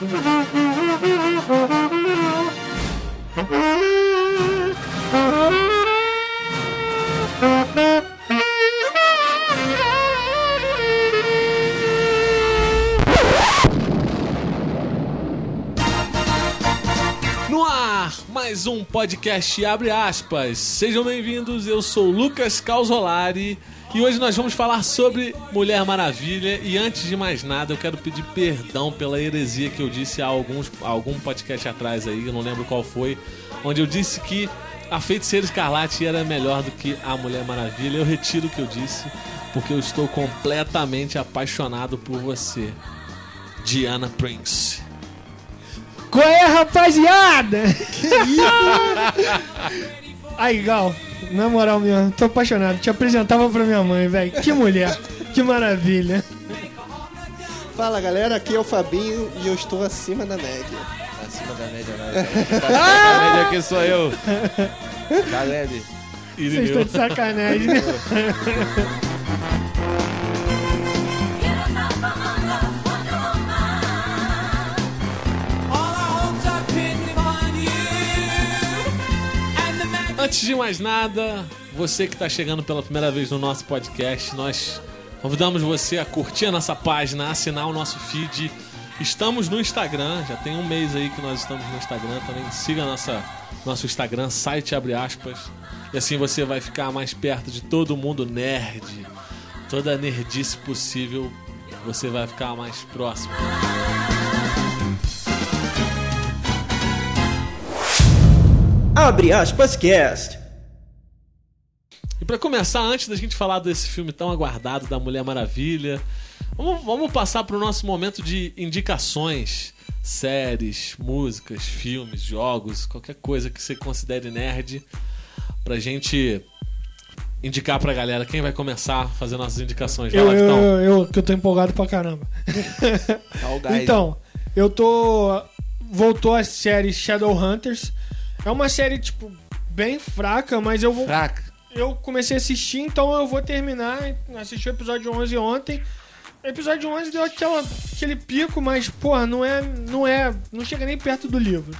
No ar, mais um podcast abre aspas. Sejam bem-vindos, eu sou Lucas Calzolari e hoje nós vamos falar sobre Mulher Maravilha. E antes de mais nada, eu quero pedir perdão pela heresia que eu disse há alguns, há algum podcast atrás aí, eu não lembro qual foi, onde eu disse que a Feiticeira Escarlate era melhor do que a Mulher Maravilha. Eu retiro o que eu disse, porque eu estou completamente apaixonado por você, Diana Prince. Qual é, rapaziada? Que isso? Aí, Gal, na moral mesmo, tô apaixonado. Te apresentava pra minha mãe, velho. Que mulher, que maravilha. Fala galera, aqui é o Fabinho e eu estou acima da média. Acima da média, né? Acima da média aqui sou eu. Caleb. Vocês estão de sacanagem, né? Antes de mais nada, você que está chegando pela primeira vez no nosso podcast, nós convidamos você a curtir a nossa página, assinar o nosso feed. Estamos no Instagram, já tem um mês aí que nós estamos no Instagram também. Siga nossa, nosso Instagram, site abre aspas. E assim você vai ficar mais perto de todo mundo nerd. Toda nerdice possível, você vai ficar mais próximo. Abre aspas cast. E pra começar, antes da gente falar desse filme tão aguardado da Mulher Maravilha, vamos, vamos passar pro nosso momento de indicações. Séries, músicas, filmes, jogos, qualquer coisa que você considere nerd, pra gente indicar pra galera. Quem vai começar a fazer nossas indicações? Vai Eu, lá, eu, eu, eu, que eu tô empolgado pra caramba. Então, eu tô. Voltou a série Shadowhunters. É uma série, tipo, bem fraca, mas eu vou. Fraca. Eu comecei a assistir, então eu vou terminar. Assisti o episódio 11 ontem. O episódio 11 deu aquela, aquele pico, mas, porra, não é, não é. Não chega nem perto do livro.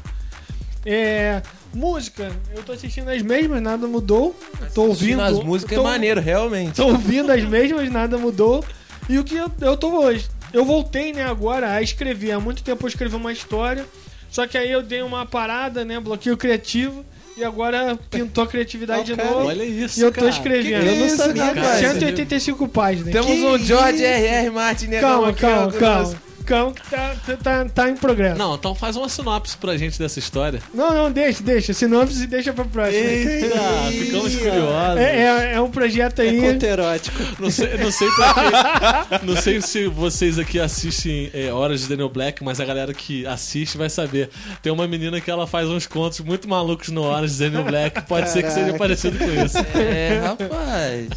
É. Música, eu tô assistindo as mesmas, nada mudou. Tô ouvindo. As músicas tô, é maneiro, realmente. Tô ouvindo as mesmas, nada mudou. E o que eu, eu tô hoje? Eu voltei, né, agora a escrever. Há muito tempo eu escrevi uma história. Só que aí eu dei uma parada, né? Bloqueio criativo. E agora pintou a criatividade de cara, novo. Olha isso, E eu tô cara. escrevendo. Eu não sabia, cara? cara. 185 páginas. Temos Que um George? R.R. Martin negão Calma, calma, calma. Que tá, tá, tá em progresso. Não, então faz uma sinopse pra gente dessa história. Não, não, deixa, deixa. Sinopse deixa pra próxima. Eita, ficamos curiosos. É, é, é um projeto É aí. conto erótico. Não sei, não sei pra quê. Não sei se vocês aqui assistem é, Horas de Daniel Black, mas a galera que assiste vai saber. Tem uma menina que ela faz uns contos muito malucos no Horas de Daniel Black. Pode ser que seja Caraca. parecido com isso. É, rapaz.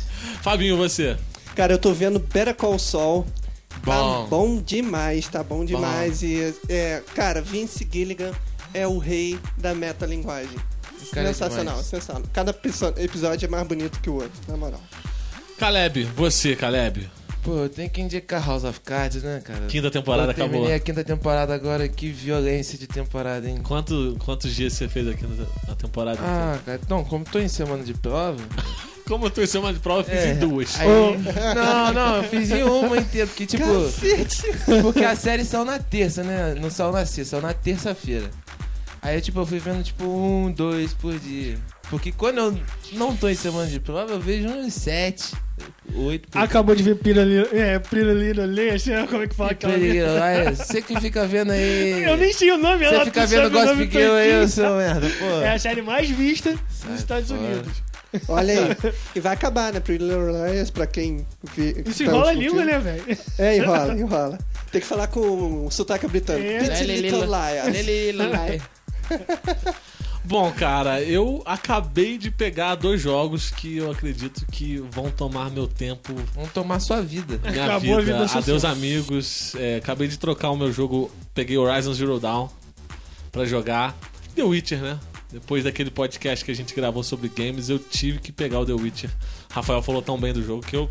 Fabinho, você. Cara, eu tô vendo Better Call Saul. Tá Bom. bom demais, tá bom demais. E, é, cara, Vince Gilligan é o rei da metalinguagem. cara é Sensacional, demais. sensacional. Cada episódio é mais bonito que o outro, na moral. Caleb, você, Caleb. Pô, tem que indicar House of Cards, né, cara? Quinta temporada eu terminei acabou. a quinta temporada agora, que violência de temporada, hein? Quanto, quantos dias você fez aqui na, na temporada? Ah, cara, então, como tô em semana de prova. Como eu tô em semana de prova, eu fiz é, em duas. aí- Não, não, eu fiz em uma inteira, porque tipo. Porque as séries são na terça, né? Não são na sexta, são na terça-feira. Aí, tipo, eu fui vendo, tipo, um, dois por dia. Porque quando eu não tô em semana de prova, eu vejo uns sete, oito por Acabou de ver Pira Lira, é, Pira Lira Leite, né? Como é que fala aquela Você que fica vendo aí. Eu nem sei o nome, Você ela fica vendo o nome Gossip Girl aí, todinho. seu merda, pô. É a série mais vista Sai nos Estados fora. Unidos. Olha aí. e vai acabar, né? Pretty Little Liars, pra quem... Vi, Isso tá enrola a língua, né, velho? É, enrola, enrola. Tem que falar com o sotaque britânico. É. Pretty Little Liars. Bom, cara, eu acabei de pegar dois jogos que eu acredito que vão tomar meu tempo, Vamos tomar sua vida. minha Acabou a vida. vida social. Adeus, amigos. É, acabei de trocar o meu jogo, peguei Horizon Zero Dawn pra jogar. The Witcher, né? Depois daquele podcast que a gente gravou sobre games, eu tive que pegar o The Witcher. Rafael falou tão bem do jogo que eu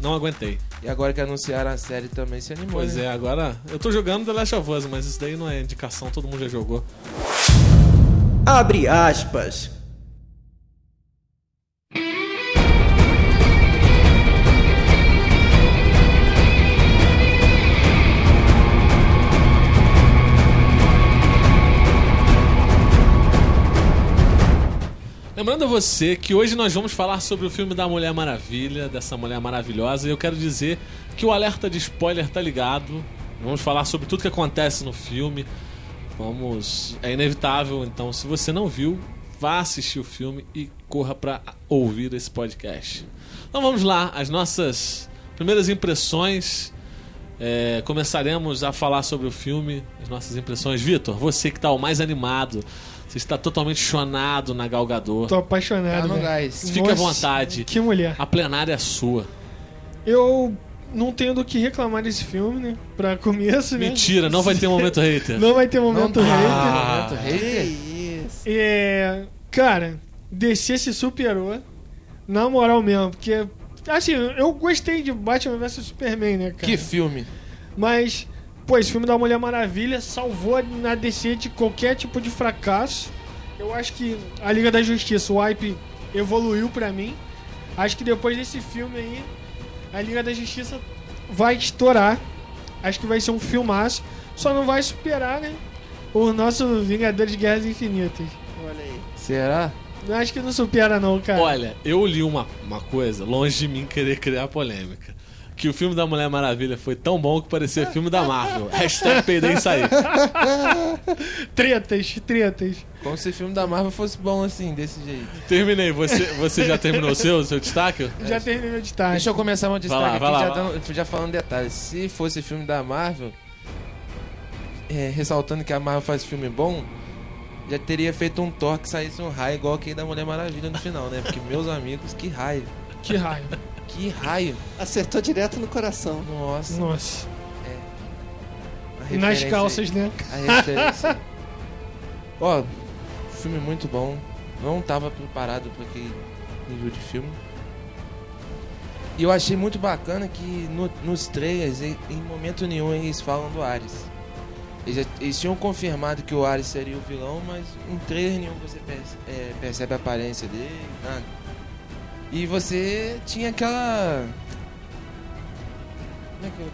não aguentei. E agora que anunciaram a série também se animou. Pois né? é, agora eu tô jogando The Last of Us, mas isso daí não é indicação, todo mundo já jogou. Abre aspas. Lembrando a você que hoje nós vamos falar sobre o filme da Mulher Maravilha, dessa mulher maravilhosa, e eu quero dizer que o alerta de spoiler tá ligado. Vamos falar sobre tudo que acontece no filme. Vamos. É inevitável, então, se você não viu, vá assistir o filme e corra pra ouvir esse podcast. Então vamos lá, as nossas primeiras impressões. É, começaremos a falar sobre o filme, as nossas impressões. Vitor, você que tá o mais animado, você está totalmente chonado na Gal Gadot. Tô apaixonado. Tá no velho. gás. Fique à Nossa, vontade. Que mulher. A plenária é sua. Eu não tenho do que reclamar desse filme, né? Pra começo, né? Mentira, não vai ter momento hater. Não vai ter momento hater. Ah. Momento Que hater? isso. É. Cara, DC se superou. Na moral mesmo, porque. Assim, eu gostei de Batman vs Superman, né, cara? Que filme. Mas, pô, esse filme da Mulher Maravilha salvou na DC de qualquer tipo de fracasso. Eu acho que a Liga da Justiça, o hype evoluiu pra mim. Acho que depois desse filme aí, a Liga da Justiça vai estourar. Acho que vai ser um filmaço. Só não vai superar, né? O nosso Vingadores de Guerras Infinitas. Olha aí. Será? Eu Acho que não supera, não, cara. Olha, eu li uma, uma coisa, longe de mim querer criar polêmica. Que o filme da Mulher Maravilha foi tão bom que parecia filme da Marvel. Hashtag peidei e saí. Tretas, tretas. Como se o filme da Marvel fosse bom assim, desse jeito. Terminei. Você, você já terminou o seu, seu destaque? Já terminei meu destaque. Deixa eu começar meu destaque lá, vai lá, já, vai lá. dando- já falando detalhes. Se fosse filme da Marvel, é, ressaltando que a Marvel faz filme bom, já teria feito um Thor que saísse um raio igual aquele da Mulher Maravilha no final, né? Porque, meus amigos, que raio. Que raiva. Que raio. Acertou direto no coração. Nossa. Nossa. E nas calças, né? aí. A referência. Ó, filme muito bom. Não tava preparado para aquele nível de filme. E eu achei muito bacana que no- nos trailers, em, em momento nenhum, eles falam do Ares. Eles, já- eles tinham confirmado que o Ares seria o vilão, mas em trailer nenhum você perce- é, percebe a aparência dele, nada. E você tinha aquela. Como é que eu.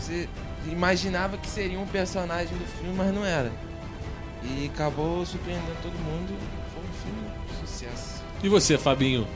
Você imaginava que seria um personagem do filme, mas não era. E acabou surpreendendo todo mundo. Foi um filme de sucesso. E você, Fabinho?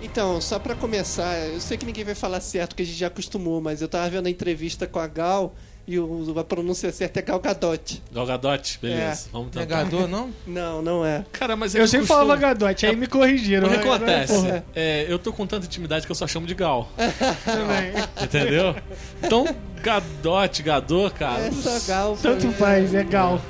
Então, só pra começar, eu sei que ninguém vai falar certo, que a gente já acostumou, mas eu tava vendo a entrevista com a Gal e o, a pronúncia certa é Gal Gadot. Gal Gadot? Beleza, vamos tentar. Negador, não? Não, não é. Cara, mas Eu é sempre costume. falava Gadote, aí me corrigiram. O que né? acontece? É, eu tô com tanta intimidade que eu só chamo de Gal. também. Entendeu? Então, Gadot, Gador, cara. É só Gal. Tanto mim. faz, é Gal.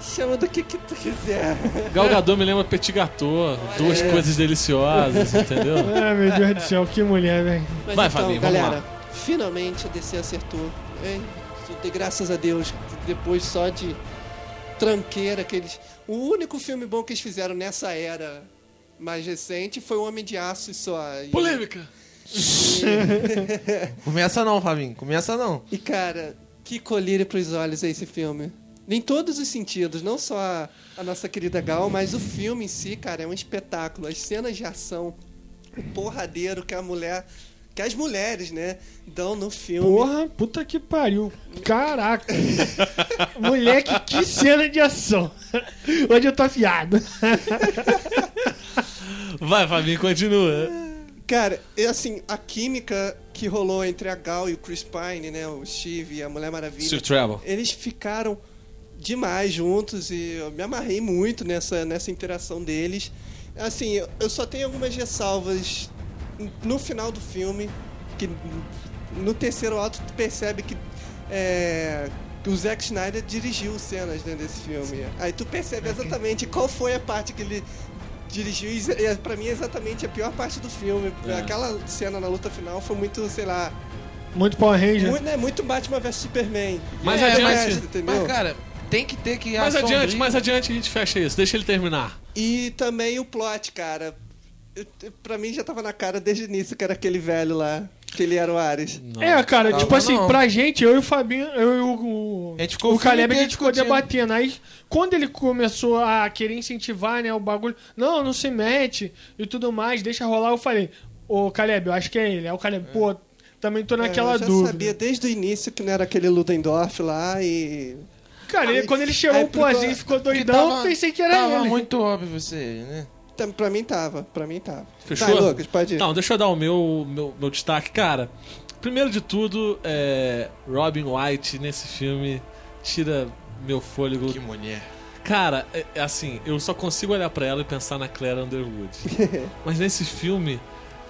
Chama do que, que tu quiser. Gal Gadot me lembra Petit Gâteau, duas É. coisas deliciosas, entendeu? Ai, meu Deus do céu, que mulher, velho. Vai, então, Fabinho, vamos galera, finalmente a DC acertou. Hein? De graças a Deus, depois só de tranqueira que eles. O único filme bom que eles fizeram nessa era mais recente foi o Homem de Aço e só. E- Polêmica! Começa não, Fabinho. Começa não. E cara, que colírio pros olhos é esse filme. Em todos os sentidos, não só a, a nossa querida Gal, mas o filme em si, cara, é um espetáculo. As cenas de ação, o porradeiro que a mulher, que as mulheres, né, dão no filme. Porra, puta que pariu. Caraca. Moleque, que cena de ação. Hoje eu tô afiado. Vai, Fabinho, continua. Cara, assim, a química que rolou entre a Gal e o Chris Pine, né, o Steve e a Mulher Maravilha, Sir Travel. eles ficaram demais juntos e eu me amarrei muito nessa, nessa interação deles. Assim, eu só tenho algumas ressalvas no final do filme, que no terceiro ato tu percebe que é, que o Zack Snyder dirigiu cenas né, desse filme. Aí tu percebe exatamente qual foi a parte que ele dirigiu e e pra mim é exatamente a pior parte do filme. É. Aquela cena na luta final foi muito, sei lá, Muito Power Ranger. muito, né, muito Batman vs Superman. Mais É, adiante. mas- entendeu? Mas, cara, tem que ter que Mais adiante, mais adiante a gente fecha isso. Deixa ele terminar. E também o plot, cara. Eu- eu- Pra mim já tava na cara desde o início que era aquele velho lá. que ele era o Ares. Não. É, cara, tipo assim, não. pra gente, eu e o Fabinho, eu e o, o, A gente ficou o Caleb, a gente ficou debatendo. Aí, quando ele começou a querer incentivar, né, o bagulho, não, não se mete e tudo mais, deixa rolar, eu falei, ô Caleb, eu acho que é ele. Aí o Caleb, pô, também tô naquela É, eu já dúvida. sabia desde o início que não era aquele Ludendorff lá e. Cara, ele- Aí- quando ele chegou aí o pozinho e ficou- doidão, tava- pensei que era tava ele. muito óbvio você, né? Pra mim tava, pra mim tava. Fechou? Vai, Lucas, pode ir. Não, deixa eu dar o meu, meu, meu destaque. Cara, primeiro de tudo, é, Robin White nesse filme tira meu fôlego. Que mulher. Cara, é, é assim, eu só consigo olhar pra ela e pensar na Claire Underwood. Mas nesse filme,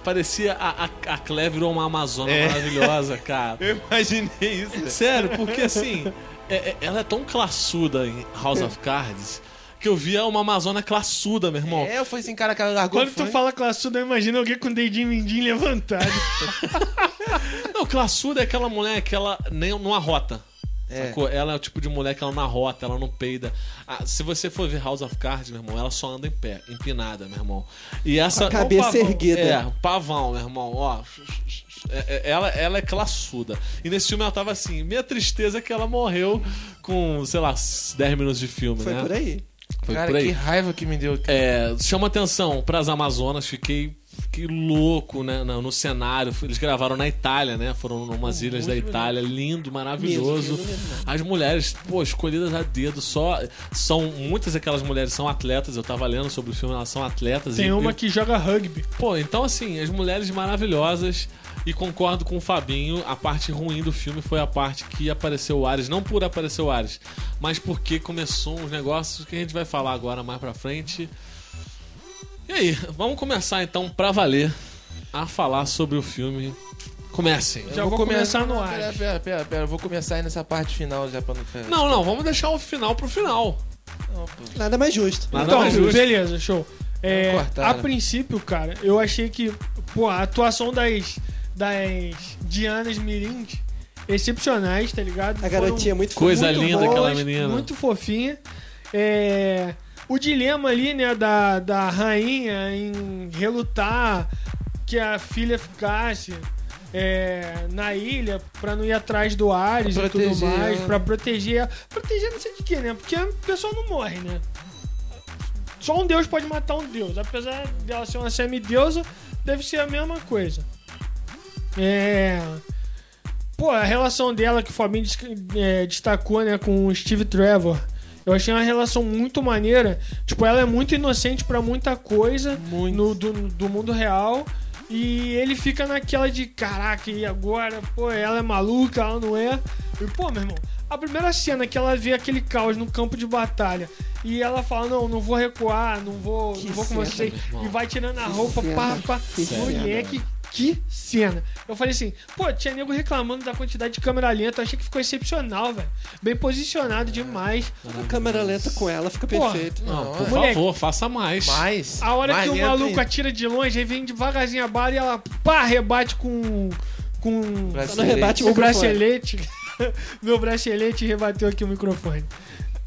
parecia a, a, a Claire virou uma amazona É. maravilhosa, cara. Eu imaginei isso. Sério, porque assim, é- é- ela é tão classuda em House of Cards que eu via uma amazona classuda, meu irmão. É, eu fui assim, cara, que ela largou Quando tu fala classudo, eu imagino alguém com o dedinho mindinho levantado. Não, classuda é aquela mulher que ela nem não arrota. É. Sacou? Ela é o tipo de mulher que ela não arrota, ela não peida. Ah, se você for ver House of Cards, meu irmão, ela só anda em pé, empinada, meu irmão. E essa. Com a cabeça pavão. erguida. É, pavão, meu irmão, ó. É, é, Ela, ela é classuda. E nesse filme ela tava assim. Minha tristeza é que ela morreu com, sei lá, 10 minutos de filme, Foi né? por aí. Foi cara, por aí. que raiva que me deu. É, chama atenção pras Amazonas, fiquei, fiquei louco né, no, no cenário. Eles gravaram na Itália, né? Foram numas ilhas da Itália, lindo, maravilhoso. Lindo, lindo. As mulheres, pô, escolhidas a dedo, só. São. Muitas daquelas mulheres são atletas, eu tava lendo sobre o filme, elas são atletas. Tem e, uma e- que joga rugby. Pô, então assim, as mulheres maravilhosas. E concordo com o Fabinho, a parte ruim do filme foi a parte que apareceu o Ares, não por aparecer o Ares, mas porque começou uns negócios que a gente vai falar agora mais pra frente. E aí, vamos começar então pra valer a falar sobre o filme. Comecem. Já vou começar no ar. Pera, pera, pera, pera, eu vou começar aí nessa parte final já pra não. Pera. Não, não, vamos deixar o final pro final. Não. Nada mais justo. Nada então, mais justo. beleza, show. É, a princípio, cara, eu achei que pô, a atuação das, das Dianas Mirins excepcionais, tá ligado? A garotinha é muito Coisa muito linda boas, aquela menina. Muito fofinha. É, o dilema ali, né, da, da rainha em relutar que a filha ficasse é, na ilha pra não ir atrás do Ares Pra e tudo proteger mais, ela. pra proteger ela. Proteger não sei de quê, né? Porque a pessoa não morre, né? Só um deus pode matar um deus. Apesar dela ser uma semideusa, deve ser a mesma coisa. É. Pô, a relação dela que o Fabinho é, destacou, né, com o Steve Trevor. Eu achei uma relação muito maneira. Tipo, ela é muito inocente pra muita coisa Muito. no, do, do mundo real. E ele fica naquela de caraca, e agora? Pô, ela é maluca, ela não é. E, pô, meu irmão, a primeira cena que ela vê aquele caos no campo de batalha e ela fala: Não, não vou recuar, não vou, Que não vou com você. E vai tirando a Que roupa, cena, pá, pá. que cena. Moleque, que cena. Eu falei assim: Pô, tinha nego reclamando da quantidade de câmera lenta. Eu achei que ficou excepcional, velho. Bem posicionado demais. A câmera lenta com ela fica Porra. perfeito. Não, Não, por é. Moleque. favor, faça mais. Mais. A hora mais que o maluco ainda. atira de longe, aí vem devagarzinho a bala e ela pá, rebate com. com. Bracelete. Rebate O microfone. bracelete. Meu bracelete rebateu aqui o microfone.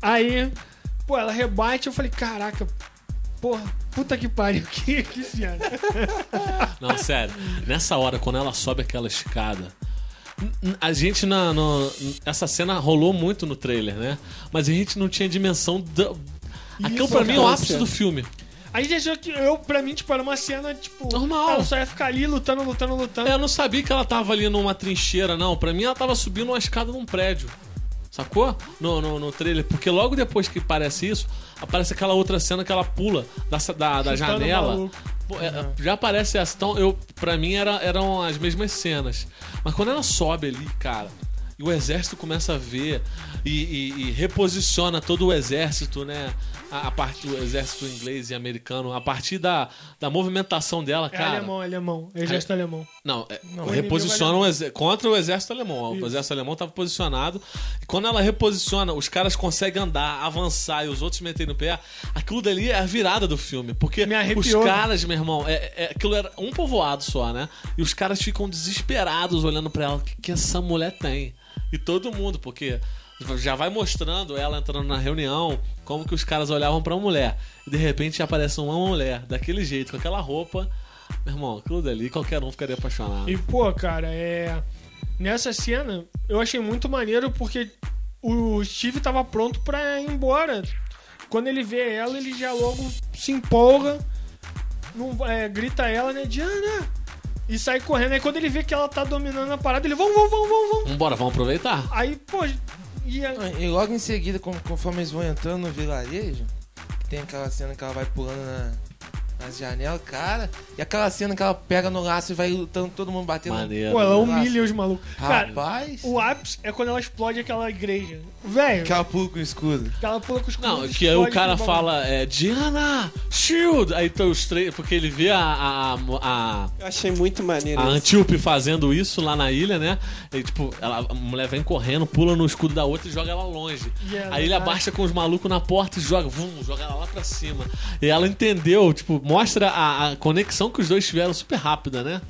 Aí, pô, ela rebate, eu falei, caraca, porra, puta que pariu, que, que cena. Não, sério. Nessa hora, quando ela sobe aquela escada. A gente na. no- essa cena rolou muito no trailer, né? Mas a gente não tinha dimensão da. Aquilo pra mim é o ápice do filme. A gente achou que eu, pra mim, tipo, era uma cena, tipo, Normal. ela só ia ficar ali lutando, lutando, lutando. Eu não sabia que ela tava ali numa trincheira, não. Pra mim, ela tava subindo uma escada num prédio. Sacou? No, no, no trailer. Porque logo depois que aparece isso, aparece aquela outra cena que ela pula da, da, da janela. Pô, é, Já aparece essa. Então, eu, pra mim, era, eram as mesmas cenas. Mas quando ela sobe ali, cara, e o exército começa a ver e, e- e reposiciona todo o exército, né? A, a parte do exército inglês e americano, a partir da, da movimentação dela, É cara. alemão, é alemão. Exército alemão. Não, é, Não, reposiciona o exé- contra o exército alemão. Isso. O exército alemão estava posicionado. E quando ela reposiciona, os caras conseguem andar, avançar e os outros meterem no pé. Aquilo dali é a virada do filme. Porque Me os arrepiou. caras, meu irmão, é, é- aquilo era um povoado só, né? E os caras ficam desesperados olhando pra ela. O que, que essa mulher tem? E todo mundo, porque já vai mostrando ela entrando na reunião, como que os caras olhavam pra mulher. E de repente aparece uma mulher daquele jeito, com aquela roupa. Meu irmão, aquilo dali, qualquer um ficaria apaixonado. E, pô, cara, é. Nessa cena, eu achei muito maneiro porque o Steve tava pronto pra ir embora. Quando ele vê ela, ele já logo se empolga, não, é, grita ela, né? Diana! E sai correndo. Aí quando ele vê que ela tá dominando a parada, ele vamos, vamos, vamos, vamos, vamos. Vambora, vamos aproveitar? Aí, pô, e a- E logo em seguida, conforme eles vão entrando no vilarejo, tem aquela cena que ela vai pulando na, nas janelas, cara. E aquela cena que ela pega no laço e vai lutando, todo mundo batendo. Maneiro. pô, ela humilha os malucos. Cara, Rapaz, o ápice é quando ela explode aquela igreja. Velho, aquela pula com o escudo. que ela pula com os Não, escudos, que aí o cara fala, é, Diana, shield! Aí tá os três, porque ele vê a, a, a, Eu achei muito maneiro a isso. Antíope fazendo isso lá na ilha, né? E, tipo, ela, a mulher vem correndo, pula no escudo da outra e joga ela longe. E ela Aí ele abaixa com os malucos na porta e joga, vum, joga ela lá pra cima. E ela entendeu, tipo, mostra a, a conexão que os dois tiveram super rápida, né?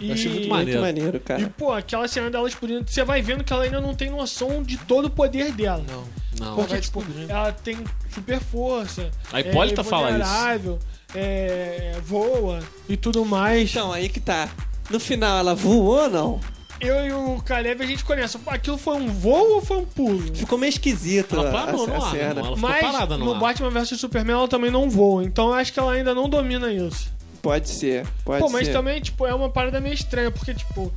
E... Eu achei muito Muito maneiro. maneiro, E, cara. pô, aquela cena dela explodindo, você vai vendo que ela ainda não tem noção de todo o poder dela. Não. Não. Porque, vai tipo, descobrindo. ela tem super força. A Hipólita é fala isso. É, voa e tudo mais. Então, aí que tá. No final, ela voou ou não? Eu e o Caleb, a gente conhece. Aquilo foi um voo ou foi um pulo? Ficou meio esquisito Ela parou a no ar, ela ficou Mas parada no no ar. Batman vs Superman ela também não voa. Então eu acho que ela ainda não domina isso. Pode ser, pode Pô, ser. mas também, tipo, é uma parada meio estranha, porque, tipo,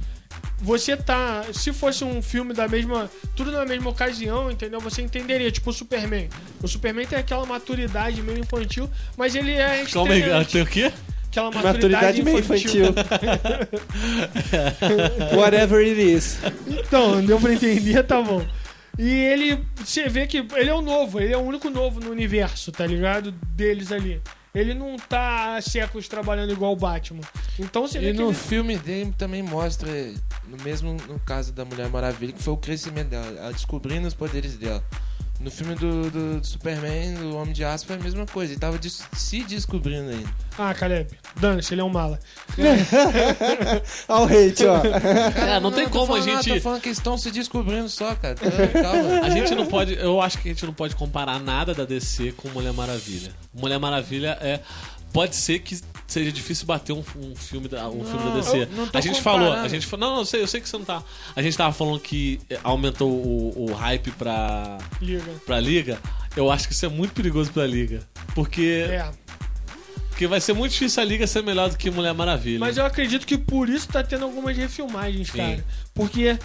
você tá. Se fosse um filme da mesma. Tudo na mesma ocasião, entendeu? Você entenderia, tipo, o Superman. O Superman tem aquela maturidade meio infantil, mas ele é. Calma aí, tem o quê? Aquela Maturidade meio infantil. Whatever it is. Então, deu pra entender, tá bom. E ele, você vê que ele é o novo, ele é o único novo no universo, tá ligado? Deles ali. Ele não tá há séculos trabalhando igual o Batman. Então você vê E que no ele... filme dele também mostra, no mesmo no caso da Mulher Maravilha, que foi o crescimento dela, ela descobrindo os poderes dela. No filme do, do, do Superman, do Homem de Aço, foi a mesma coisa. Ele tava des- se descobrindo ainda. Ah, Caleb, dane-se, ele é um mala. Olha o hate, ó. É, não tem tô como a falando nada, gente- Tô falando que eles estão se descobrindo só, cara. Tá, Calma. A gente não pode. Eu acho que a gente não pode comparar nada da DC com Mulher Maravilha. Mulher Maravilha é. Pode ser que seja difícil bater um, um filme da, um filme da DC. eu não a gente comparando. falou, a gente fa- não, não, eu sei, eu sei que você não tá. A gente tava falando que eh, aumentou o, o hype pra Liga. pra liga. Eu acho que isso é muito perigoso pra liga, porque É. porque vai ser muito difícil a liga ser melhor do que Mulher Maravilha. Mas eu acredito que por isso tá tendo algumas refilmagens, Sim. cara. Porque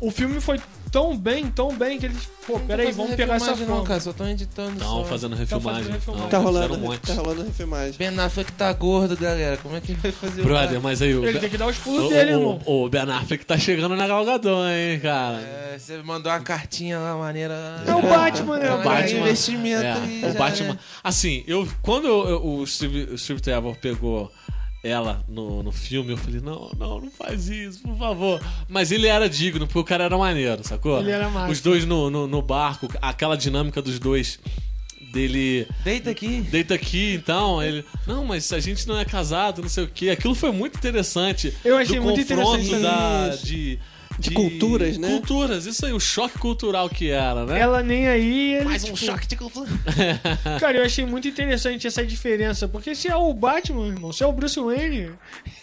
o filme foi tão bem, tão bem, que eles. Pô, peraí, vamos fazendo pegar essa forma. Não, cara, só tão editando Estão só. fazendo fazendo refilmagem. Não, Tá rolando, um monte. tá rolando refilmagem. Ben Affleck tá gordo, galera. Como é que vai fazer Brother, o mas aí o, Ele tem que dar os pulos o, dele, o, irmão. o Ben Affleck tá chegando na Galgador, hein, cara. É, você mandou uma cartinha lá, maneira. É o Batman, né? É o Batman. Investimento É, aí, o já Batman. é. Assim, eu quando eu- eu- o Steve, o Steve Trevor pegou ela no, no filme, eu falei, não, não, não faz isso, por favor. Mas ele era digno, porque o cara era maneiro, sacou? Ele era massa. Os dois no, no, no barco, aquela dinâmica dos dois dele Deita aqui. deita aqui, então, ele. Não, mas a gente não é casado, não sei o quê. Aquilo foi muito interessante. Eu achei do muito confronto interessante da, isso. De, De culturas, né? Culturas, isso aí, o choque cultural que era, né? Ela nem aí. Ele, Mais um tipo, choque de cultura. Cara, eu achei muito interessante essa diferença. Porque se é o Batman, irmão, se é o Bruce Wayne.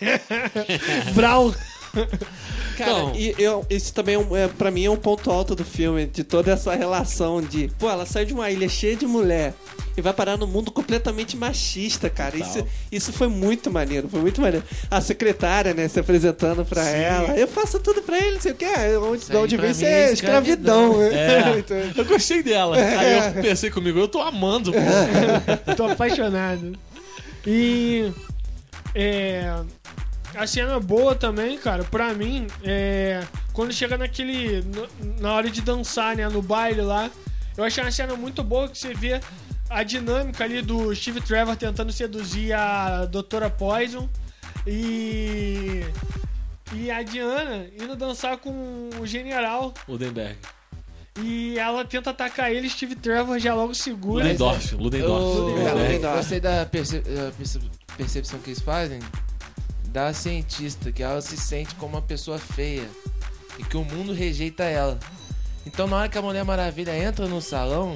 Brown. Cara, Então- e eu, isso também, é, um- é, pra mim, é um ponto alto do filme, de toda essa relação de... Pô, ela sai de uma ilha cheia de mulher e vai parar num mundo completamente machista, cara. Isso, isso foi muito maneiro, foi muito maneiro. A secretária, né, se apresentando pra ela. Eu faço tudo pra ele, não sei o que. Onde, de onde vem isso é é escravidão. né? É. Então, Eu gostei dela. Aí eu pensei comigo, eu tô amando, pô. Tô apaixonado. E. É. A cena boa também, cara, pra mim, é. Quando chega naquele. Na hora de dançar, né? No baile lá. Eu achei uma cena muito boa que você vê a dinâmica ali do Steve Trevor tentando seduzir a Doutora Poison. E. E a Diana indo dançar com o general. Ludenberg. E ela tenta atacar ele, Steve Trevor já logo segura. Ludendorff. Ludendorff. Eu, Ludendorff. Gostei da perce- da perce- percepção que eles fazem da cientista, que ela se sente como uma pessoa feia e que o mundo rejeita ela. Então, na hora que a Mulher Maravilha entra no salão,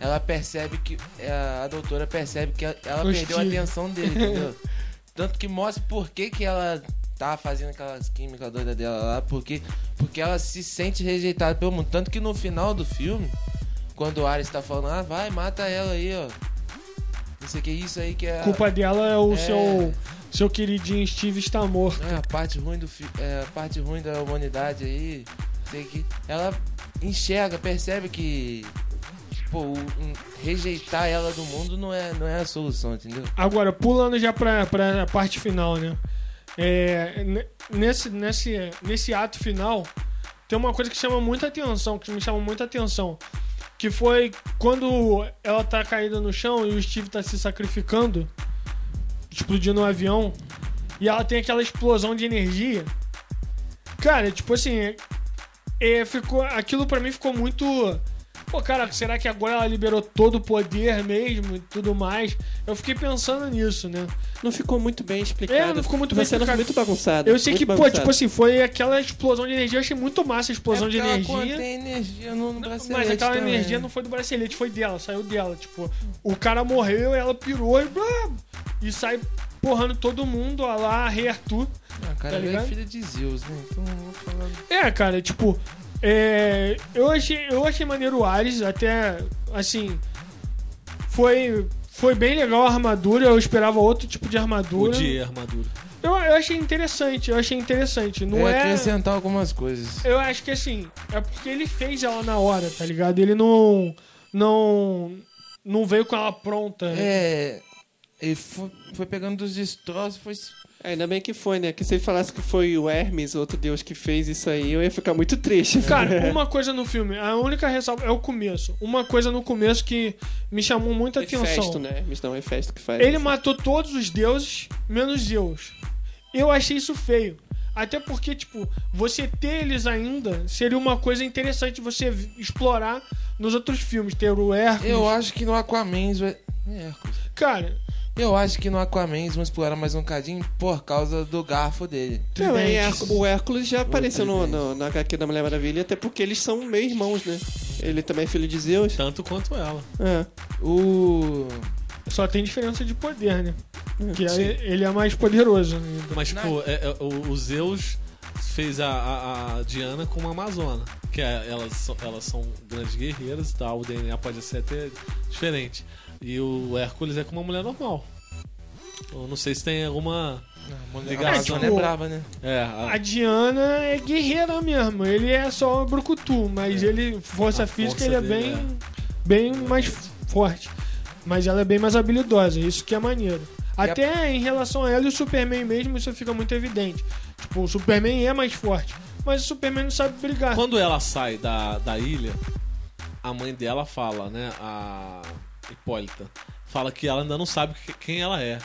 ela percebe que. A, a doutora percebe que ela, ela perdeu a atenção dele, entendeu? Tanto que mostra por que, que ela tá fazendo aquelas químicas doidas dela lá, porque, porque ela se sente rejeitada pelo mundo. Tanto que no final do filme, quando o Ares tá falando, ah, vai, mata ela aí, ó. Não sei o que, isso aí que é. A- culpa dela é o É. seu, seu queridinho Steve está morto. É, a parte ruim do é, a parte ruim da humanidade aí, sei que ela enxerga, percebe que pô, o- um- rejeitar ela do mundo não é, não é a solução, entendeu? Agora, pulando já pra, pra parte final, né? É, ne- nesse, nesse, nesse ato final, tem uma coisa que chama muita atenção, que me chama muita atenção. Que foi quando ela tá caída no chão e o Steve tá se sacrificando, explodindo o avião, e ela tem aquela explosão de energia. Cara, tipo assim, é, ficou, aquilo pra mim ficou muito. Pô, cara, será que agora ela liberou todo o poder mesmo e tudo mais? Eu fiquei pensando nisso, né? Não ficou muito bem explicado. É, não ficou muito bem Você explicado. muito bagunçado. Eu sei que, pô, bagunçado. tipo assim, foi aquela explosão de energia. Eu achei muito massa a explosão é de energia. Energia no, no bracelete Mas aquela também. energia não foi do bracelete, foi dela, saiu dela. Tipo, o cara morreu, ela pirou e, blá, e sai porrando todo mundo, ó lá, Rei Arthur. Ah, cara, tá ela é ligado? filha de Zeus, né? Então não vou falar. É, cara, tipo, é, eu, achei, eu achei maneiro o Ares, até, assim, foi, foi bem legal a armadura, eu esperava outro tipo de O armadura. de armadura. Eu, eu achei interessante, eu achei interessante. Não é é... acrescentar algumas coisas. Eu acho que assim, é porque ele fez ela na hora, tá ligado? Ele não. Não. Não veio com ela pronta. É. Ele foi, foi pegando dos destroços, foi. É, Ainda bem que foi, né? Que se ele falasse que foi o Hermes, outro deus que fez isso aí, eu ia ficar muito triste. Cara, uma coisa no filme, a única ressalva é o começo. Uma coisa no começo que me chamou muita atenção. Hefesto, né? Hermes não, é Hefesto que faz. Ele isso. matou todos os deuses, menos Zeus. Eu achei isso feio. Até porque, tipo, você ter eles ainda seria uma coisa interessante você explorar nos outros filmes. Ter o Hércules. Eu acho que no Aquaman. vai- É, Hércules. Cara, Eu acho que no Aquaman eles vão explorar mais um cadinho por causa do garfo dele. Não, é, o Hércules já apareceu no, no, na HQ da Mulher Maravilha, até porque eles são meio irmãos, né? Ele também é filho de Zeus. Tanto quanto ela. É. O. só tem diferença de poder, né? Que Sim. é- ele é mais poderoso ainda. Mas, tipo, é- é- o, o Zeus fez a, a- a Diana com uma Amazona. Que é- elas, são, elas são grandes guerreiras e tal. O DNA pode ser até diferente. E o Hércules é com uma mulher normal. Eu não sei se tem alguma. A mulher Ligação. Amazônia tipo, é brava, né? É, a- A Diana é guerreira mesmo. Ele é só brucutu, mas ele, força A física, força ele é dele bem, bem mais forte. Mas ela é bem mais habilidosa, isso que é maneiro. Até em relação a ela e o Superman mesmo, isso fica muito evidente. Tipo, o Superman é mais forte, mas o Superman não sabe brigar. Quando ela sai da, da ilha, a mãe dela fala, né? A Hipólita. Fala que ela ainda não sabe que- quem ela é.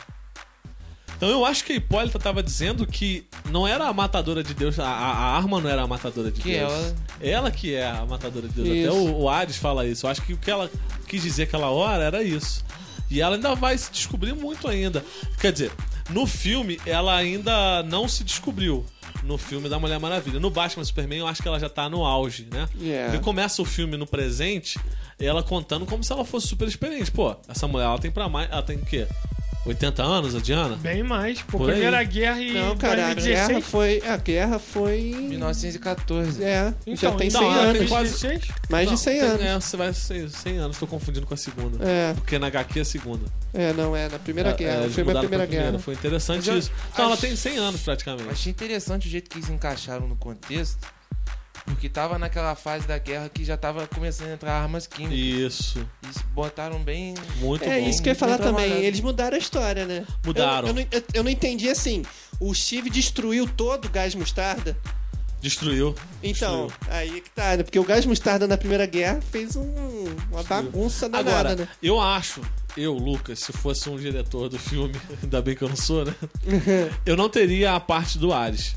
Então eu acho que a Hipólita tava dizendo que não era a matadora de Deus, a, a- a arma não era a matadora de Que Deus. ela- Ela que é a matadora de Deus. Isso. Até o, o Ares fala isso. Eu acho que o que ela quis dizer aquela hora era isso. E ela ainda vai se descobrir muito ainda. Quer dizer, no filme ela ainda não se descobriu. No filme da Mulher Maravilha. No Batman Superman eu acho que ela já tá no auge, né? Yeah. Porque começa o filme no presente, ela contando como se ela fosse super experiente. Pô, essa mulher ela tem pra mais. Ela tem o quê? 80 anos, a Diana? Bem mais. Pô, Por aí. Primeira Guerra e Não, cara, a 2016. guerra foi. A guerra foi. 1914. É, já tem então, 100 ela tem anos. quase- 2016? Mais de Não, 100 tem- anos. É, você vai 100, 100 anos, tô confundindo com a segunda. É, Porque na HQ é a segunda. é, não, é na Primeira É, Guerra. é, o filme é a Primeira Guerra. Foi interessante eu isso. Então ela acho- tem 100 anos praticamente. Achei interessante o jeito que eles encaixaram no contexto. Porque tava naquela fase da guerra que já tava começando a entrar armas químicas. Isso. Eles botaram bem. Muito É bom. isso que eu ia falar também. trabalhado. Eles mudaram a história, né? Mudaram. Eu, eu, não, eu- eu não entendi assim. O Steve destruiu todo o gás mostarda. Destruiu. Então, Destruiu. aí que tá, né? Porque o gás mostarda na Primeira Guerra fez um- uma bagunça danada, Agora, né? eu acho, eu, Lucas, se fosse um diretor do filme, ainda bem que eu não sou, né? eu não teria a parte do Ares.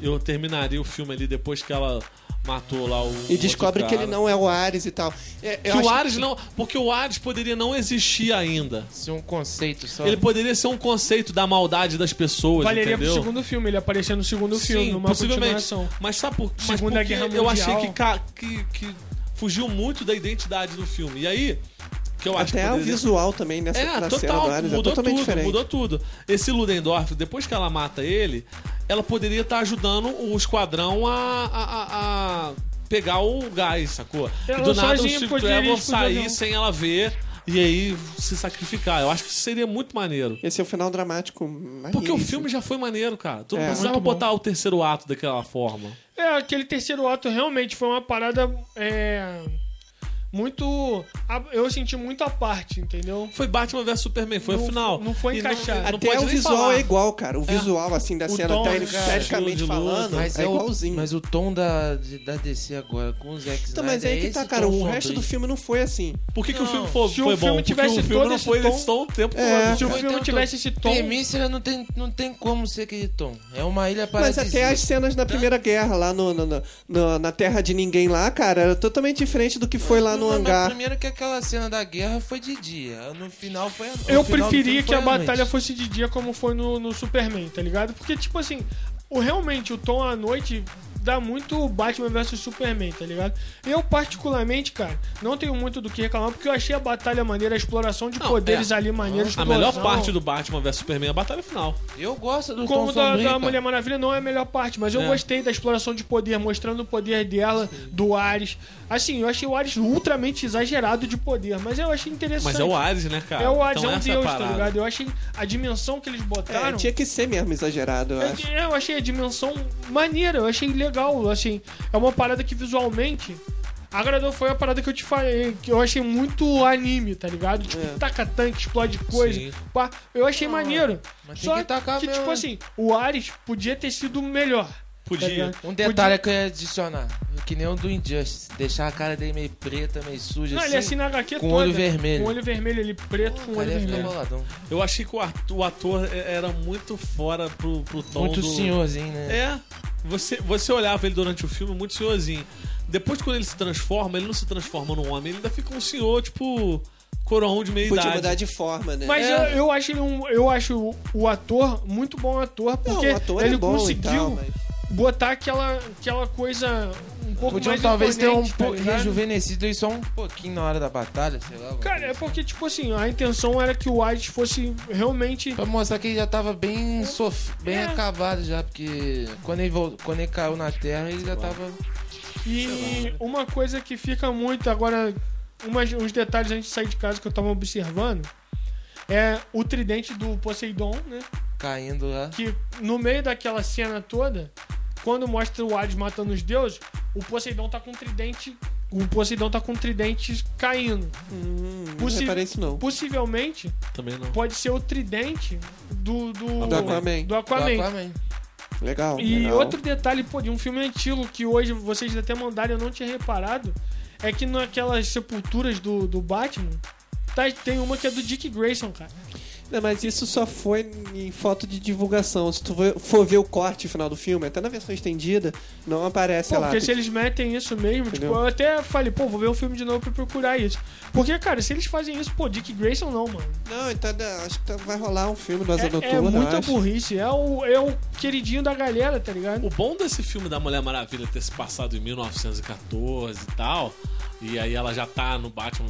Eu terminaria o filme ali depois que ela matou lá o. E descobre outro que ele não é o Ares e tal. É, eu Que o Ares não. Porque o Ares poderia não existir ainda. Ser um conceito só. Ele poderia ser um conceito da maldade das pessoas, Valeria entendeu? pro segundo filme, ele aparecer no segundo filme, Sim, numa possivelmente. Mas sabe por mas Segunda porque Guerra Eu achei Mundial. que, ca- que, que fugiu muito da identidade do filme. E aí, que eu acho Até que o poderia... visual também nessa É, na cena total, do Ares é mudou totalmente tudo, diferente. mudou tudo. Esse Ludendorff, depois que ela mata ele, ela poderia estar ajudando o esquadrão a, a, a- a pegar o gás, sacou? Ela e do nada o Steve Trevor sair sem ela ver e aí se sacrificar. Eu acho que isso seria muito maneiro. Esse é o final dramático Porque o filme já foi maneiro, cara. Tu não É. precisava botar o terceiro ato daquela forma. É, aquele terceiro ato realmente foi uma parada. É, muito. Eu senti muito à parte, entendeu? Foi Batman vs Superman, foi Não- o final. não foi encaixado. não Até pode o visual falar. é igual, cara. O visual, assim, da O cena, tom, luta. falando, Mas é, é, o, igualzinho. mas o tom da, de- da DC agora com o Zack Então, mas Snyder aí que é tá, esse cara. O resto do filme não foi assim. Por que, que o Não, filme foi, se o filme bom? Porque tivesse o filme todo não esse foi tom- desse tom o tempo É. todo. Se o filme tivesse esse tom. Temícera não tem, não tem como ser aquele tom. É uma ilha Mas paradisíaca. até as cenas na Primeira Guerra, lá no- na Terra de Ninguém lá, cara, era totalmente diferente do que foi lá no hangar. Primeiro que aquela cena da guerra foi de dia. No final foi a Eu preferia que a à batalha fosse de dia como foi no, no Superman, tá ligado? Porque, tipo assim, o, realmente o tom à noite dá muito Batman vs Superman, tá ligado? Eu, particularmente, cara, não tenho muito do que reclamar, porque eu achei a batalha maneira, a exploração de Não, poderes é. ali maneira, A melhor parte do Batman vs Superman é a batalha final. Eu gosto do Como tom da, da. Mulher Maravilha não é a melhor parte, mas eu É. gostei da exploração de poder, mostrando o poder dela, do Ares. Assim, eu achei o Ares ultramente exagerado de poder, mas eu achei interessante. Mas é o Ares, né, cara? É o Ares, então é um essa deus, tá parada. ligado? Eu achei a dimensão que eles É, botaram. tinha que ser mesmo exagerado, eu acho. É, eu achei a dimensão maneira, eu achei legal, assim, é uma parada que visualmente agradou, foi a parada que eu te falei, que eu achei muito anime, tá ligado? Tipo, É. taca tanque, explode coisa, pá, eu achei Ah, maneiro. Só que que, mesmo, tipo assim, o Ares podia ter sido melhor. Podia. Um detalhe que eu ia adicionar. Que nem o do Injustice. Deixar a cara dele meio preta, meio suja. Não, assim, ele é assim na HQ com toda, olho vermelho. Com olho vermelho, ele preto com O cara olho ficar vermelho. boladão. Eu achei que o ator, o ator era muito fora pro, pro tom Muito do... senhorzinho, né? É. Você, você olhava ele durante o filme muito senhorzinho. Depois, quando ele se transforma, ele não se transforma num homem, ele ainda fica um senhor, tipo, coroão de meia Podia idade. mudar de forma, né? Mas É. eu, eu acho ele um, eu acho o, o ator muito bom ator, Não, porque o ator ele é bom conseguiu e tal, mas... botar aquela, aquela coisa um pouco Podiam mais talvez ter um imponente, tá rejuvenescido ele só um pouquinho na hora da batalha, sei lá. Cara, é porque, tipo assim, a intenção era que o Hades fosse realmente. Pra mostrar que ele já tava bem sof... bem É. acabado já, porque quando ele, vol- quando ele caiu na terra, ele já tava. E uma coisa que fica muito agora, umas, uns detalhes antes de sair de casa que eu tava observando, é o tridente do Poseidon, né? Caindo lá. Que no meio daquela cena toda, quando mostra o Hades matando os deuses, o Poseidon tá com um tridente. O Poseidon tá com um tridente caindo. Hum, não Possi- reparei isso não. Possivelmente Também não. pode ser o tridente do. Do, Do Aquaman. do Aquaman. Do Aquaman. Legal. E legal. outro detalhe, pô, de um filme antigo que hoje vocês até mandaram e eu não tinha reparado, é que naquelas sepulturas do, do Batman, tá, tem uma que é do Dick Grayson, cara. Não, mas isso só foi em foto de divulgação. Se tu for- ver o corte final do filme, até na versão estendida, não aparece Pô, lá. porque se eles metem isso mesmo, tipo, eu até falei, pô, vou ver o filme de novo pra procurar isso. Porque, cara, se eles fazem isso, pô, Dick Grayson não, mano. Não, então né, acho que vai rolar um filme do Asa É, Noturna. é muita burrice. É o, é o queridinho da galera, tá ligado? O bom desse filme da Mulher Maravilha ter se passado em 1914 e tal, e aí ela já tá no Batman,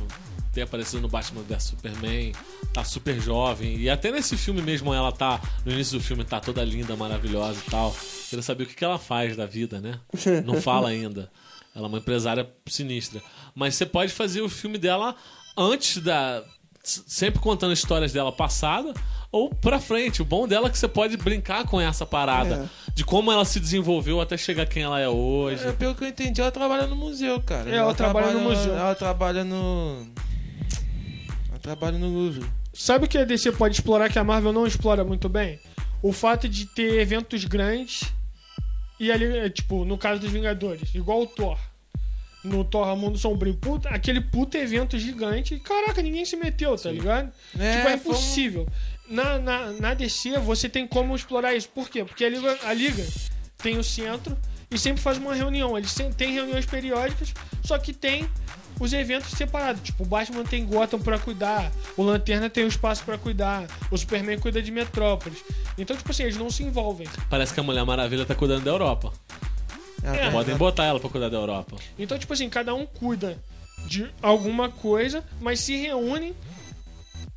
ter aparecido no Batman vs Superman, tá super jovem, e até nesse filme mesmo ela tá, no início do filme, tá toda linda, maravilhosa e tal. Queria saber o que, que ela faz da vida, né? Não fala ainda. Ela é uma empresária sinistra. Mas você pode fazer o filme dela antes da. Sempre contando histórias dela passada ou pra frente. O bom dela é que você pode brincar com essa parada. De como ela se desenvolveu até chegar quem ela é hoje. É, pelo que eu entendi, ela trabalha no museu, cara. É, ela trabalha no museu. Ela trabalha no. Ela trabalha no Louvre. Sabe o que a DC pode explorar que a Marvel não explora muito bem? O fato de ter eventos grandes e ali, é, tipo, no caso dos Vingadores, igual o Thor. No Thor Mundo Sombrio, puta, aquele puta evento gigante. e, Caraca, ninguém se meteu, tá ligado? É, tipo, é um- impossível. Na, na, na DC, você tem como explorar isso. Por quê? Porque a Liga, a Liga tem o centro e sempre faz uma reunião. Eles têm reuniões periódicas, só que tem os eventos separados. Tipo, o Batman tem Gotham pra cuidar, o Lanterna tem o espaço pra cuidar, o Superman cuida de Metrópolis. Então, tipo assim, eles não se envolvem. Parece que a Mulher Maravilha tá cuidando da Europa. É. tá- Podem botar ela pra cuidar da Europa. Então, tipo assim, cada um cuida de alguma coisa, mas se reúnem,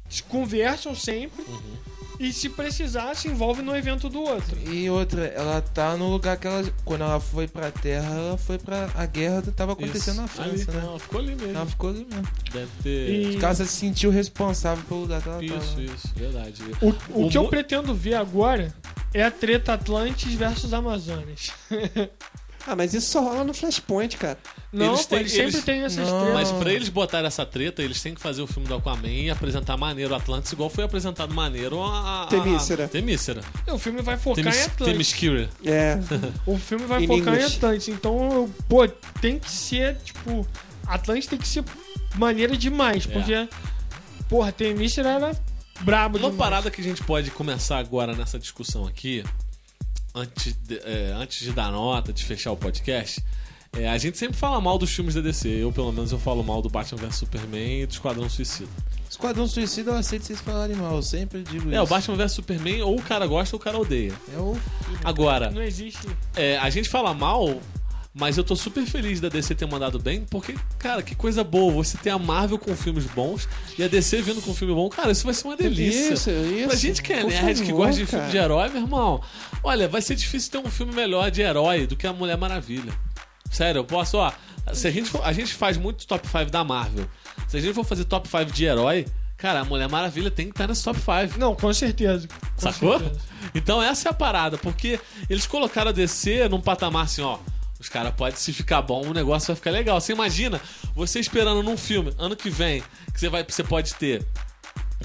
se conversam sempre e se precisar se envolve no evento do outro. E outra, ela tá no lugar que ela. Quando ela foi pra terra, ela foi pra. A guerra tava acontecendo na Isso. França, Ali, né? Ela ficou ali mesmo. Ela ficou ali mesmo. Deve ter. E- Os caras se sentiu responsável pelo lugar que ela Isso, tava. isso, verdade. O, o O que eu pretendo ver agora é a treta Atlantis versus Amazonas. Ah, mas isso só rola no Flashpoint, cara. Não, Eles têm- eles sempre eles- têm essas Não. tretas. Mas pra eles botarem essa treta, eles têm que fazer o filme do Aquaman e apresentar maneiro o Atlantis, igual foi apresentado maneiro a. a Temícera. Temícera. O filme vai focar em Temis, Atlantis. Themyscira. É. O filme vai focar em English. Atlantis. Então, pô, tem que ser, tipo. Atlantis tem que ser maneira demais. É. Porque, porra, Temícera era brabo Uma demais. parada que a gente pode começar agora nessa discussão aqui, antes de, é, antes de dar nota, de fechar o podcast, é, a gente sempre fala mal dos filmes da DC. Eu, pelo menos, eu falo mal do Batman vs Superman e do Esquadrão Suicida. Esquadrão Suicida eu aceito vocês falarem mal, eu sempre digo isso. É, o Batman vs Superman, ou o cara gosta ou o cara odeia. É o. Agora, Não existe. é, a gente fala mal, mas eu tô super feliz da DC ter mandado bem, porque, cara, que coisa boa. Você tem a Marvel com filmes bons e a DC vindo com filme bom. Cara, isso vai ser uma delícia. Isso, isso. Pra gente que é nerd, que favor, gosta de cara. filme de herói, meu irmão, olha, vai ser difícil ter um filme melhor de herói do que a Mulher Maravilha. Sério, eu posso, ó. Se a gente, for- a gente faz muito top 5 da Marvel. Se a gente for fazer top 5 de herói, cara, a Mulher Maravilha tem que estar nesse top 5. Não, com certeza. Com Sacou? certeza. Então essa é a parada, porque eles colocaram a DC num patamar assim, ó. Os caras podem, se ficar bom, o negócio vai ficar legal. Você imagina você esperando num filme, ano que vem, que você, vai, você pode ter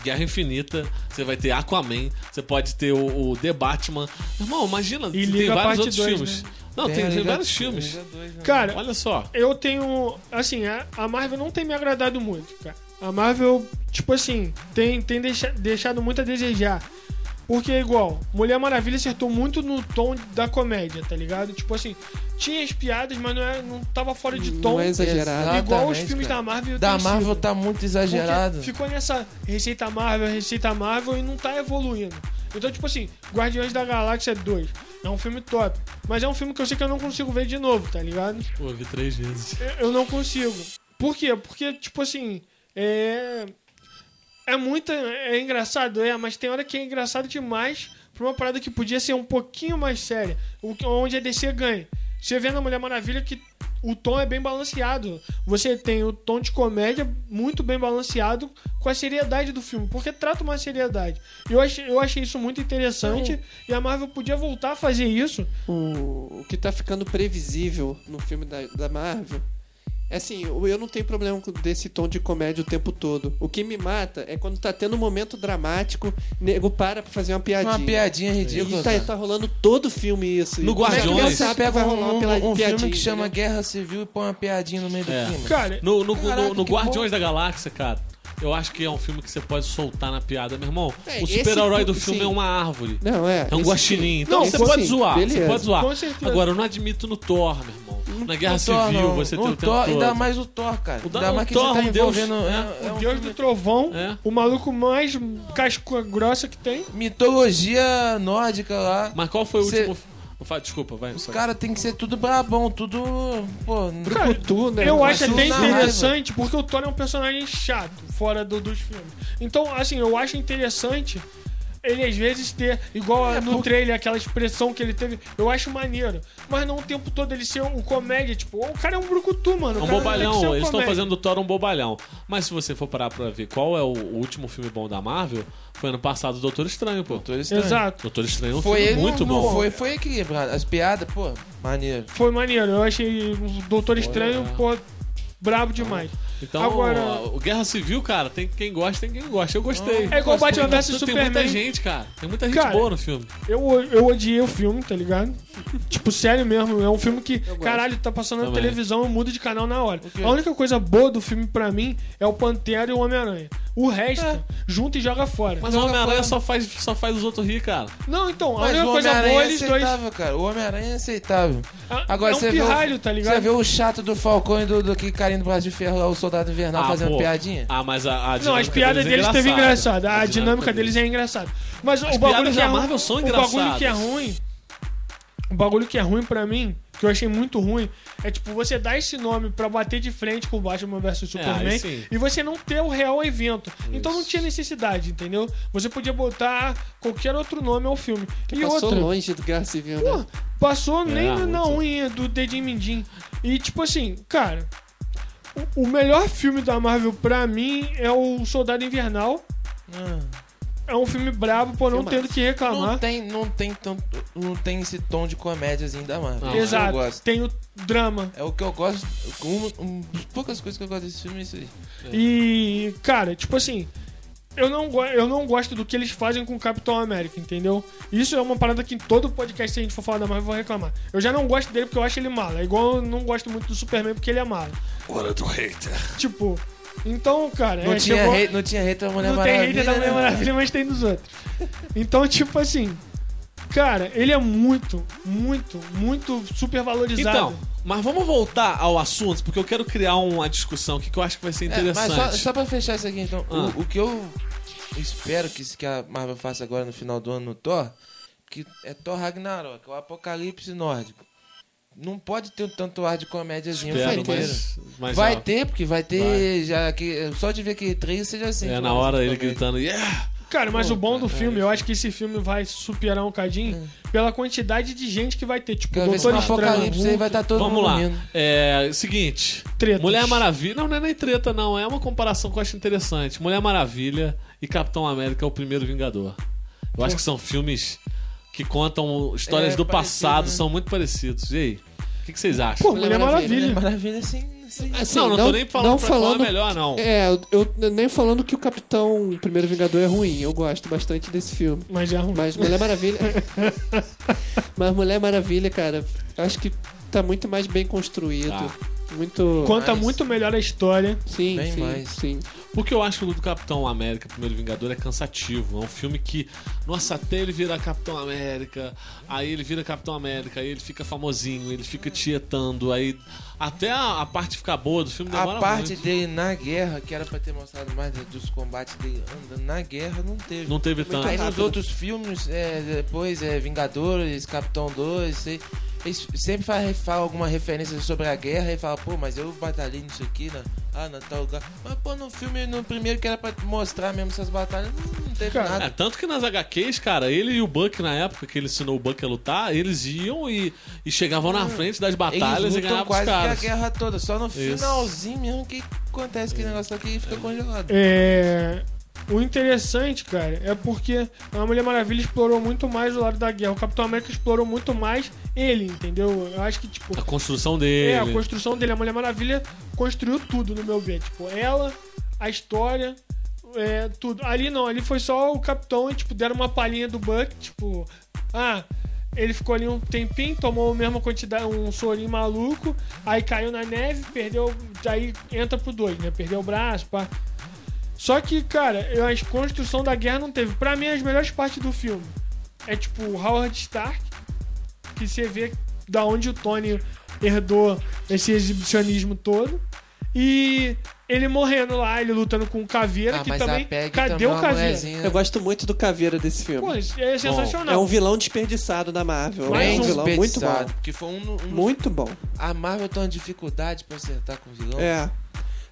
Guerra Infinita, você vai ter Aquaman, você pode ter o, o The Batman. Irmão, imagina, E tem Liga vários outros 2, filmes. né? Não, tem, tem Liga- vários filmes. Dois, né? Cara, Olha só. eu tenho. Assim, a a Marvel não tem me agradado muito, cara. A Marvel, tipo assim, tem, tem deixa- deixado muito a desejar. Porque é igual, Mulher Maravilha acertou muito no tom da comédia, tá ligado? Tipo assim, tinha as piadas, mas não, é, não tava fora de tom. Não é exagerado. igual os filmes cara. da Marvel. Da Marvel sido. tá muito Porque exagerado. Ficou nessa receita Marvel, receita Marvel e não tá evoluindo. Então, tipo assim, Guardiões da Galáxia 2 é um filme top. Mas é um filme que eu sei que eu não consigo ver de novo, tá ligado? Pô, eu vi três vezes. Eu- Eu não consigo. Por quê? Porque, tipo assim, é. É muito. É engraçado, é, mas tem hora que é engraçado demais pra uma parada que podia ser um pouquinho mais séria. Onde a DC ganha. Você vê na Mulher Maravilha que o tom é bem balanceado. Você tem o tom de comédia muito bem balanceado com a seriedade do filme, porque trata uma seriedade. Eu achei, eu achei isso muito interessante e a Marvel podia voltar a fazer isso. O, o que tá ficando previsível no filme da, da Marvel assim, eu não tenho problema com desse tom de comédia o tempo todo. O que me mata é quando tá tendo um momento dramático, nego para pra fazer uma piadinha. Uma piadinha ridícula. E tá, tá rolando todo filme isso. No como é que Guardiões, não Você pega vai um, rolar uma um- um filme piadinha, que chama entendeu? Guerra Civil e põe uma piadinha no meio do É. filme. Cara, No, no, Caraca, no, no Guardiões da Galáxia, cara, eu acho que é um filme que você pode soltar na piada, meu irmão. É, o super-herói do sim. filme é uma árvore. Não, é. É um guaxinim. sim. Então Não, você pode sim, zoar. Você beleza. pode zoar. Agora, eu não admito no Thor, meu irmão. Na Guerra Thor, Civil, não. você tem o tempo Thor, todo. Ainda mais o Thor, cara. O da- ainda o mais que Thor, você tá um deus, envolvendo. né? é- é o um Deus filme- do Trovão, É. o maluco mais casca grossa que tem. Mitologia nórdica lá. Mas qual foi o Cê- último... Desculpa, vai. Os caras tem que ser tudo brabão, tudo. Pô, Brucutu, né? Eu acho até interessante, porque o Thor é um personagem chato, fora do- dos filmes. Então, assim, eu acho interessante ele às vezes ter, igual É, no por- trailer, aquela expressão que ele teve, eu acho maneiro. Mas não o tempo todo ele ser um comédia, tipo, o cara é um brucutu, mano. É o um bobalhão, um eles estão fazendo do Thor um bobalhão. Mas se você for parar pra ver qual é o, o último filme bom da Marvel, foi ano passado o Doutor Estranho, pô. Doutor Estranho. Exato. Doutor Estranho é um Foi filme ele, muito não, bom. Foi, foi equilibrado. As piadas, pô, maneiro. Foi maneiro, eu achei o Doutor Estranho, é. pô, brabo demais. Então, Agora- o Guerra Civil, cara, tem quem gosta, tem quem gosta. Eu gostei. É igual Batman tem- vs Tem muita Superman. gente, cara. Tem muita gente Cara, boa no filme. Eu, eu odiei o filme, tá ligado? tipo, sério mesmo. É um filme que, caralho, tá passando na Também. televisão, eu mudo de canal na hora. A única coisa boa do filme pra mim é o Pantera e o Homem-Aranha. O resto, É. junta e joga fora. Mas o Joga Homem-Aranha fora. só faz, só faz os outros rir, cara. Não, então, a Mas única o coisa Homem-Aranha boa é eles dois. aceitável, cara. O Homem-Aranha é aceitável. Ah, Agora é um você vê o- pirralho, tá ligado? Você vê o chato do Falcão e do, do que carinho do Braço de Ferro lá, o Soldado Invernal, Ah, fazendo pô. piadinha? Ah, mas a, a Não, as piadas é deles teve engraçada. engraçada. A, dinâmica deles é engraçada. Mas o bagulho que é Marvel são o bagulho que é ruim, o bagulho que é ruim pra mim que eu achei muito ruim, é tipo, você dar esse nome pra bater de frente com o Batman vs Superman aí sim. e você não ter o real evento. Então não Isso. tinha necessidade, entendeu? Você podia botar qualquer outro nome ao filme. e Passou outra, longe do Guerra Civil, Pô, né? passou nem É, na muito. unha do dedinho mindinho. E tipo assim, cara, o, melhor filme da Marvel pra mim é o Soldado Invernal. Ah, É um filme brabo, pô, não Filmaço. tendo que reclamar. não tem, não tem tanto, não tem esse tom de comédiazinho da Marvel. É que Exato. Eu gosto. Tem o drama. É o que eu gosto. Uma, um, das poucas coisas que eu gosto desse filme é isso aí. E, cara, tipo assim, eu não, eu não gosto do que eles fazem com o Capitão América, entendeu? Isso é uma parada que em todo podcast, se a gente for falar da Marvel, eu vou reclamar. Eu já não gosto dele porque eu acho ele mala. É igual eu não gosto muito do Superman porque ele é mala. Hora do hater. Tipo, então, cara, Não, é, tinha chegou- hate, não tinha hate da Mulher não tem Maravilha. hater da Mulher né? Maravilha, mas tem dos outros. Então, tipo assim, cara, ele é muito, muito, muito super valorizado. Então, mas vamos voltar ao assunto, porque eu quero criar uma discussão aqui que eu acho que vai ser É, interessante. mas só, só pra fechar isso aqui, então, Ah. o, o que eu espero que, que a Marvel faça agora no final do ano no Thor, que é Thor Ragnarok, o apocalipse nórdico. Não pode ter tanto ar de comédiazinho Espero, filme inteiro. mas, mas Vai ó, ter, porque vai ter já que só de ver aquele trailer você já sente. É na hora ele comédia. gritando, yeah! Cara, mas Pô, o bom do cara, filme, é eu acho que esse filme vai superar um cadinho pela quantidade de gente que vai ter. Tipo, Doutor apocalipse Estranho, aí vai estar todo Vamos mundo lá. rindo. É, seguinte. Tretas. Mulher Maravilha. Não, não é nem treta, não. É uma comparação que eu acho interessante. Mulher Maravilha e Capitão América é o primeiro Vingador. Eu acho que são filmes que contam histórias É, do parecido, passado, né? são muito parecidos. E aí? O que, que vocês acham? Pô, Mulher Maravilha. Maravilha, sim. sim. Assim, não, não, tô nem falando pra qual é melhor, não. É, eu, eu nem falando que o Capitão o Primeiro Vingador é ruim. Eu gosto bastante desse filme. Mas já é ruim. Mas Mulher Maravilha. Mas Mulher Maravilha, cara, eu acho que tá muito mais bem construído. Tá. Muito. Conta mais. muito melhor a história. Sim, Bem sim, mais. sim. Porque eu acho que o do Capitão América, Primeiro Vingador, é cansativo. É um filme que, nossa, até ele vira Capitão América, aí ele vira Capitão América, aí ele fica famosinho, ele fica tietando, aí até a, a parte ficar boa do filme demora A parte muito. dele na guerra, que era pra ter mostrado mais dos combates dele andando na guerra, não teve. Não teve tanto. Aí nos outros filmes, é, depois é Vingadores, Capitão 2, sei, sempre fazem fala alguma referência sobre a guerra e fala, pô, mas eu batalhei nisso aqui, né? Ah, na tal lugar. Mas, pô, no filme, no primeiro que era pra mostrar mesmo essas batalhas, não, não teve Cara, É, nada. tanto que nas HQs, cara, ele e o Buck, na época que ele ensinou o Buck a lutar, eles iam e, e chegavam na frente das batalhas Eles e ganhavam os quase que a caras. guerra toda, só no finalzinho mesmo que acontece aquele negócio aqui e fica congelado. É. O interessante, cara, é porque a Mulher Maravilha explorou muito mais o lado da guerra. O Capitão América explorou muito mais ele, entendeu? Eu acho que, tipo, A construção dele. É, a construção dele, a Mulher Maravilha construiu tudo no meu ver. Tipo, ela, a história, é, tudo. Ali não, ali foi só o capitão e, tipo, deram uma palhinha do Buck, tipo, ah, ele ficou ali um tempinho, tomou a mesma quantidade, um sorinho maluco, aí caiu na neve, perdeu, aí entra pro dois, né? Perdeu o braço, pá. Só que, cara, eu- a construção da guerra não teve. Pra mim, as melhores partes do filme é tipo o Howard Stark, que você vê da onde o Tony herdou esse exibicionismo todo. E ele morrendo lá, ele lutando com o Caveira, Ah, que mas a também. Cadê também é o Caveira? mulherzinha- Eu gosto muito do Caveira desse filme. Pô, é sensacional. É um vilão desperdiçado da Marvel. Mais é um um vilão muito bom. Que foi um, um- Muito bom. A Marvel tem uma dificuldade pra acertar com o vilão. É.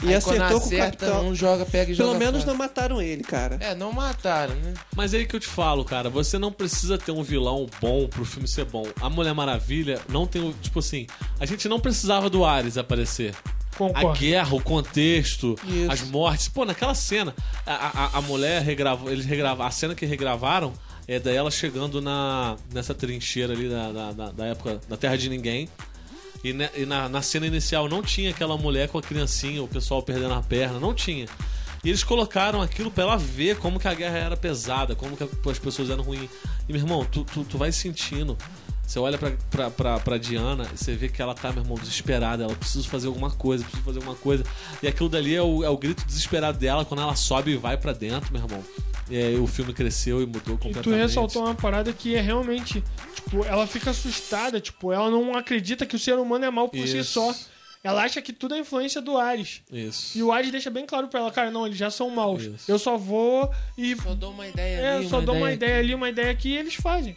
E Aí acertou com o acerta, Capitão. um joga, pega e Pelo joga menos fora. não mataram ele, cara. É, não mataram, né? Mas é aí que eu te falo, cara, você não precisa ter um vilão bom pro filme ser bom. A Mulher Maravilha não tem o. Tipo assim, a gente não precisava do Ares aparecer. A Concordo. guerra, o contexto, Isso. as mortes. Pô, naquela cena, a, a, a mulher regravou. Eles regravaram. A cena que regravaram é dela chegando na, nessa trincheira ali da, da, da- da época da Terra de Ninguém. E, ne- e na, na cena inicial não tinha aquela mulher com a criancinha, o pessoal perdendo a perna, não tinha. E eles colocaram aquilo pra ela ver como que a guerra era pesada, como que as pessoas eram ruins. E meu irmão, tu, tu, tu vai sentindo. Você olha pra, pra, pra, pra Diana e você vê que ela tá, meu irmão, desesperada. Ela precisa fazer alguma coisa, precisa fazer alguma coisa. E aquilo dali é o, é o grito desesperado dela quando ela sobe e vai pra dentro, meu irmão. E aí o filme cresceu e mudou E completamente. tu ressaltou uma parada que é realmente, tipo, ela fica assustada, tipo, ela não acredita que o ser humano é mal por si Isso. só. Ela acha que tudo é influência do Ares. Isso. E o Ares deixa bem claro pra ela, cara, não, eles já são maus. Isso. Eu só vou e Só dou uma ideia É, ali, eu só dou uma aqui. ideia ali, uma ideia aqui e eles fazem.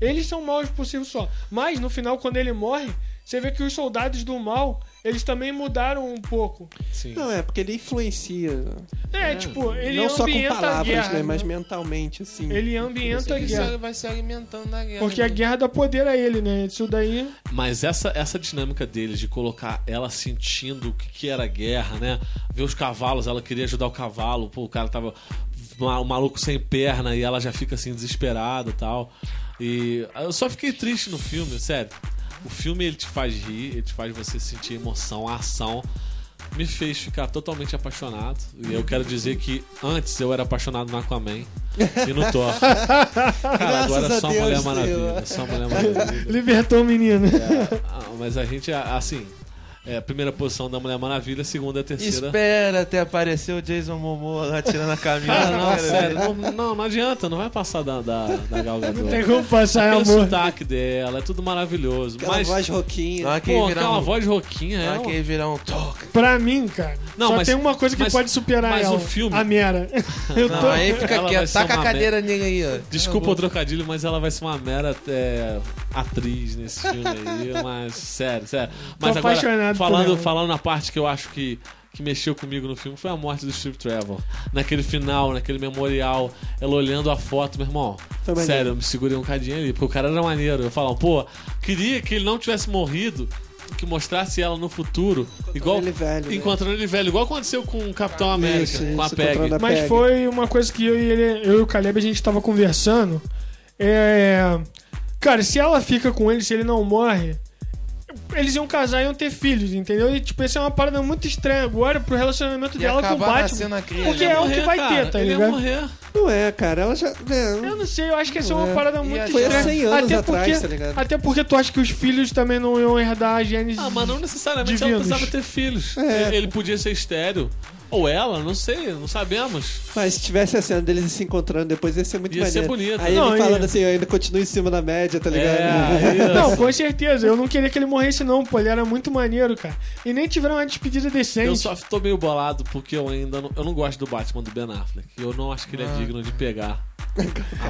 Eles são maus por si só. Mas no final, quando ele morre, você vê que os soldados do mal, eles também mudaram um pouco. Sim. Não, é porque ele influencia. É, tipo, ele não só com ambienta a palavras, guerra. né? Mas mentalmente, assim. Ele ambienta a guerra. vai se alimentando da guerra. Porque a né? guerra dá poder a ele, né? Isso daí. Mas essa, essa dinâmica deles de colocar ela sentindo o que, que era guerra, né? Ver os cavalos, ela queria ajudar o cavalo, pô, o cara tava o maluco sem perna e ela já fica assim desesperada e tal. E eu só fiquei triste no filme, sério. O filme ele te faz rir, ele te faz você sentir emoção, a ação. Me fez ficar totalmente apaixonado. E eu quero dizer que antes eu era apaixonado no Aquaman e no Thor. Cara, agora é só Deus, Mulher. Maravilha. Só Mulher Maravilha. Libertou o menino. É, ah, mas a gente, assim, é a primeira posição da Mulher Maravilha, segunda e a terceira. Espera até aparecer o Jason Momoa lá tirando a camisa. Ah, não, sério, não, não, não adianta, não vai passar da, da, da Gal Gadot. Tem como passar, é amor. sotaque dela, é tudo maravilhoso. Aquela mas, voz roquinha. Pô, aquela um, voz roquinha, é. que ele virar um toque. Pra mim, cara, Não, só mas- tem uma coisa que mas- pode superar mas ela. o filme- A Mera. Eu tô... Não, aí fica Ela quieto. Taca a cadeira nele aí, ó. Desculpa o trocadilho, mas ela vai ser uma mera é, atriz nesse filme aí, mas sério, sério. Mas agora, apaixonado por falando, falando na parte que eu acho que, que mexeu comigo no filme, foi a morte do Steve Trevor. Naquele final, naquele memorial, ela olhando a foto, meu irmão. Sério, eu me segurei um cadinho ali, porque o cara era maneiro. Eu falava, pô, queria que ele não tivesse morrido, que mostrasse ela no futuro, igual ele velho, né? encontrando ele velho, igual aconteceu com o Capitão América, Isso, com a Peg. encontrando Mas foi uma coisa que eu e, ele, eu e o Caleb a gente tava conversando. É. Cara, se ela fica com ele, se ele não morre, eles iam casar e iam ter filhos, entendeu? E tipo, isso é uma parada muito estranha agora pro relacionamento E dela com o Batman. Porque Ele ia é o que morrer, vai cara, ter, tá ele ia ligado? morrer. Não é, cara. Ela já. né, Eu não sei, eu acho que essa é uma É. parada muito Foi há estranha. 100 anos até atrás, porque, tá ligado? Até porque tu acha que os filhos também não iam herdar a gênese. Ah, mas não necessariamente ela Divinos. precisava ter filhos. É. Ele podia ser estéreo. Ou ela, não sei, não sabemos. Mas se tivesse a cena deles se encontrando depois, ia ser muito Ia ser maneiro. bonito. Aí Não, ele falando ia. assim, eu ainda continuo em cima da média, tá ligado? É. Não, com certeza. Eu não queria que ele morresse, não, pô. Ele era muito maneiro, cara. E nem tiveram uma despedida decente. Eu só tô meio bolado porque eu ainda não, eu não gosto do Batman do Ben Affleck. Eu não acho que ele é Ah. digno de pegar.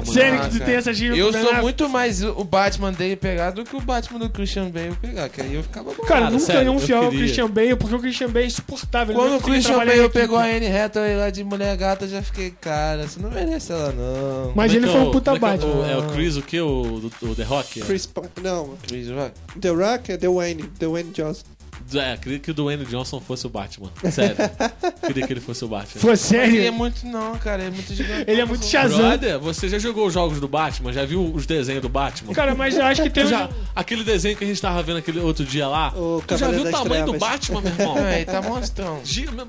Sério que tu tem essa gira Eu sou muito mais o Batman dele pegar do que o Batman do Christian Bale pegar, que aí eu ficava bom. Cara, Cara, nunca sério, iam eu fiar o queria. Christian Bale, porque o Christian Bale é insuportável. Quando o Christian Bale pegou a Anne Hathaway lá de mulher gata, eu já fiquei, cara, você não merece ela não. Mas é ele foi é um puta é Batman. É o Chris, o que? O, o The Rock? Chris Não, Chris, vai. The Rock é The Wayne. The Wayne Johnson. É, queria que o Dwayne Johnson fosse o Batman. Sério. queria que ele fosse o Batman. Foi Mas ele é sério? muito, não, cara, ele é muito gigante. Ele é muito Shazam. Brother, você já jogou os jogos do Batman? Já viu os desenhos do Batman? Cara, mas eu acho que tem um... já, aquele desenho que a gente tava vendo aquele outro dia lá. O tu já viu o tamanho do Trevas. Batman, meu irmão? É, ele tá monstrão.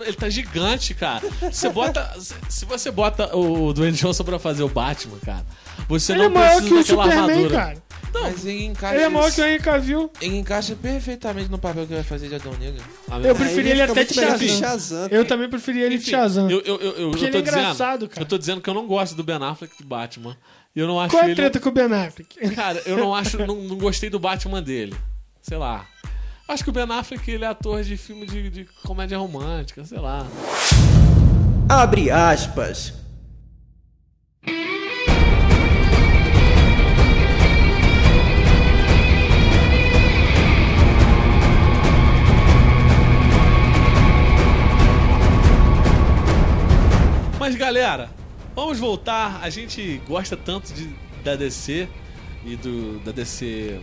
Ele tá gigante, cara. Você bota. se- você bota o Dwayne Johnson pra fazer o Batman, cara, você Ele não é maior precisa que o daquela Superman, armadura. cara. Mas ele encaixa. Ele é maior que o Henry Cavill. Ele encaixa perfeitamente no papel que vai fazer de Adão Negro. Ah, Eu preferi ele até de Shazam. Shazam. Eu também preferi ele de Shazam. Eu, eu, eu, eu, Porque eu ele tô é dizendo, engraçado, cara. Eu tô dizendo que eu não gosto do Ben Affleck de Batman. E eu não acho Qual é a ele. treta com o Ben Affleck? Cara, eu não acho. não, não gostei do Batman dele. Sei lá. Acho que o Ben Affleck ele é ator de filme de, de comédia romântica, sei lá. Abre aspas. Mas galera, vamos voltar. A gente gosta tanto de, da DC e do, da DC.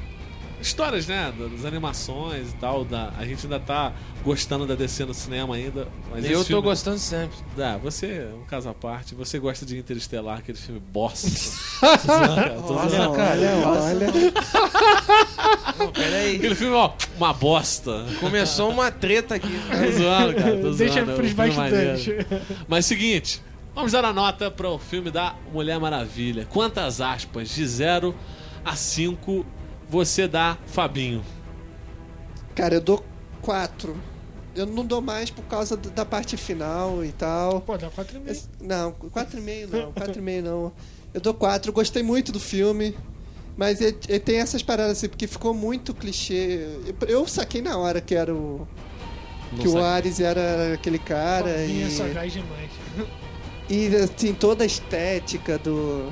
Histórias, né? Das animações e tal. Da, a gente ainda tá gostando da DC no cinema ainda. Mas eu tô filme- gostando sempre. Ah, você é um caso à parte. Você gosta de Interestelar, aquele filme bosta. Tô zoando, cara, tô Olha, olha, olha. Não, peraí. Aquele filme, ó, uma bosta. Começou uma treta aqui. Tô zoando, cara. Tô zoando. Deixa é um pros. Mas seguinte, vamos dar a nota para o filme da Mulher Maravilha. Quantas aspas? De 0 a 5 você dá, Fabinho? Cara, eu dou quatro. Eu não dou mais por causa da parte final e tal. Pô, dá 4 meses. Esse- Não, 4,5 não, 4,5 não. Eu dou 4, gostei muito do filme. Mas ele, ele tem essas paradas assim, porque ficou muito clichê. Eu, saquei na hora que era o. Não que o sei. Ares era aquele cara. Minha E, sagaz demais. e assim, toda a estética do.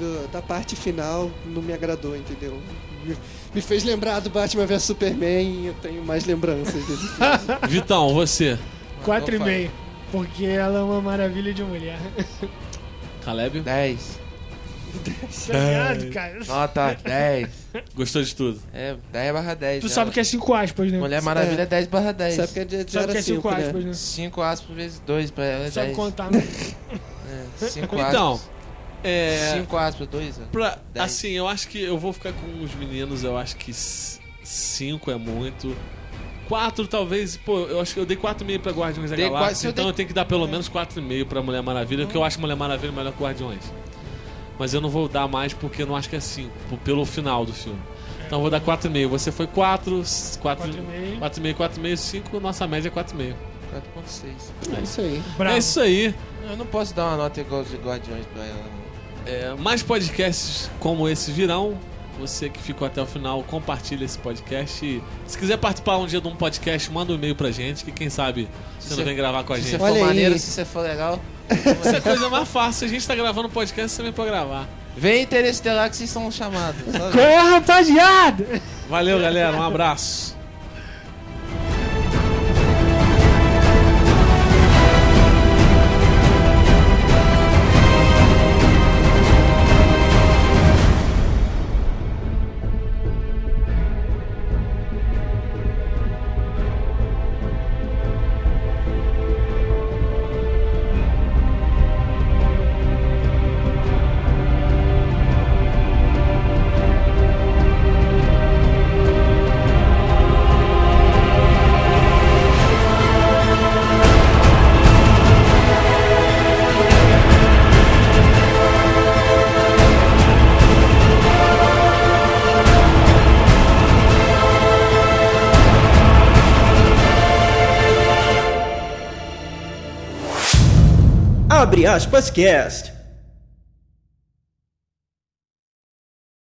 Do- da parte final não me agradou, entendeu? Me, me fez lembrar do Batman vs Superman e eu tenho mais lembranças desse filme. Vitão, você. Quatro e Então meio. Porque ela é uma maravilha de mulher. Caleb, 10. Obrigado, cara. Nota 10. gostou de tudo. É, 10 barra 10. Tu sabe que é cinco aspas, né? Mulher Maravilha é 10 barra 10. Sabe que é de Tu sabe que é 0 cinco a 5, aspas, né? né? 5 aspas vezes 2 pra ela é Sabe 10. contar, né? 5 Então, aspas. É. 5 aspas, 2. Pra, Dez. assim, eu acho que eu vou ficar com os meninos, eu acho que 5 é muito. 4 talvez, pô, eu acho que eu dei 4,5 pra Guardiões da Dei Galáxia, eu então dei- eu tenho que dar pelo menos 4,5 pra Mulher Maravilha, porque eu acho Mulher Maravilha melhor que Guardiões. Mas eu não vou dar mais porque eu não acho que é 5, pelo final do filme. Então eu vou dar 4,5. Você foi 4, 4, 4,5. 4,5, 4,5, 5, nossa média é 4,5. 4.6. É isso aí. Bravo. É isso aí. Eu não posso dar uma nota igual de Guardiões pra ela. É, mais podcasts como esse virão. Você que ficou até o final, compartilha esse podcast. E se quiser participar um dia de um podcast, manda um e-mail pra gente, que quem sabe você Se não vem gravar com a Se gente. você for Olha aí. maneiro, se você for legal. Isso é coisa mais fácil. A gente tá gravando um podcast, você vem pra gravar. Vem Interestelar que vocês são chamados. É, rapaziada? Valeu, galera. Um abraço. Abre aspas cast.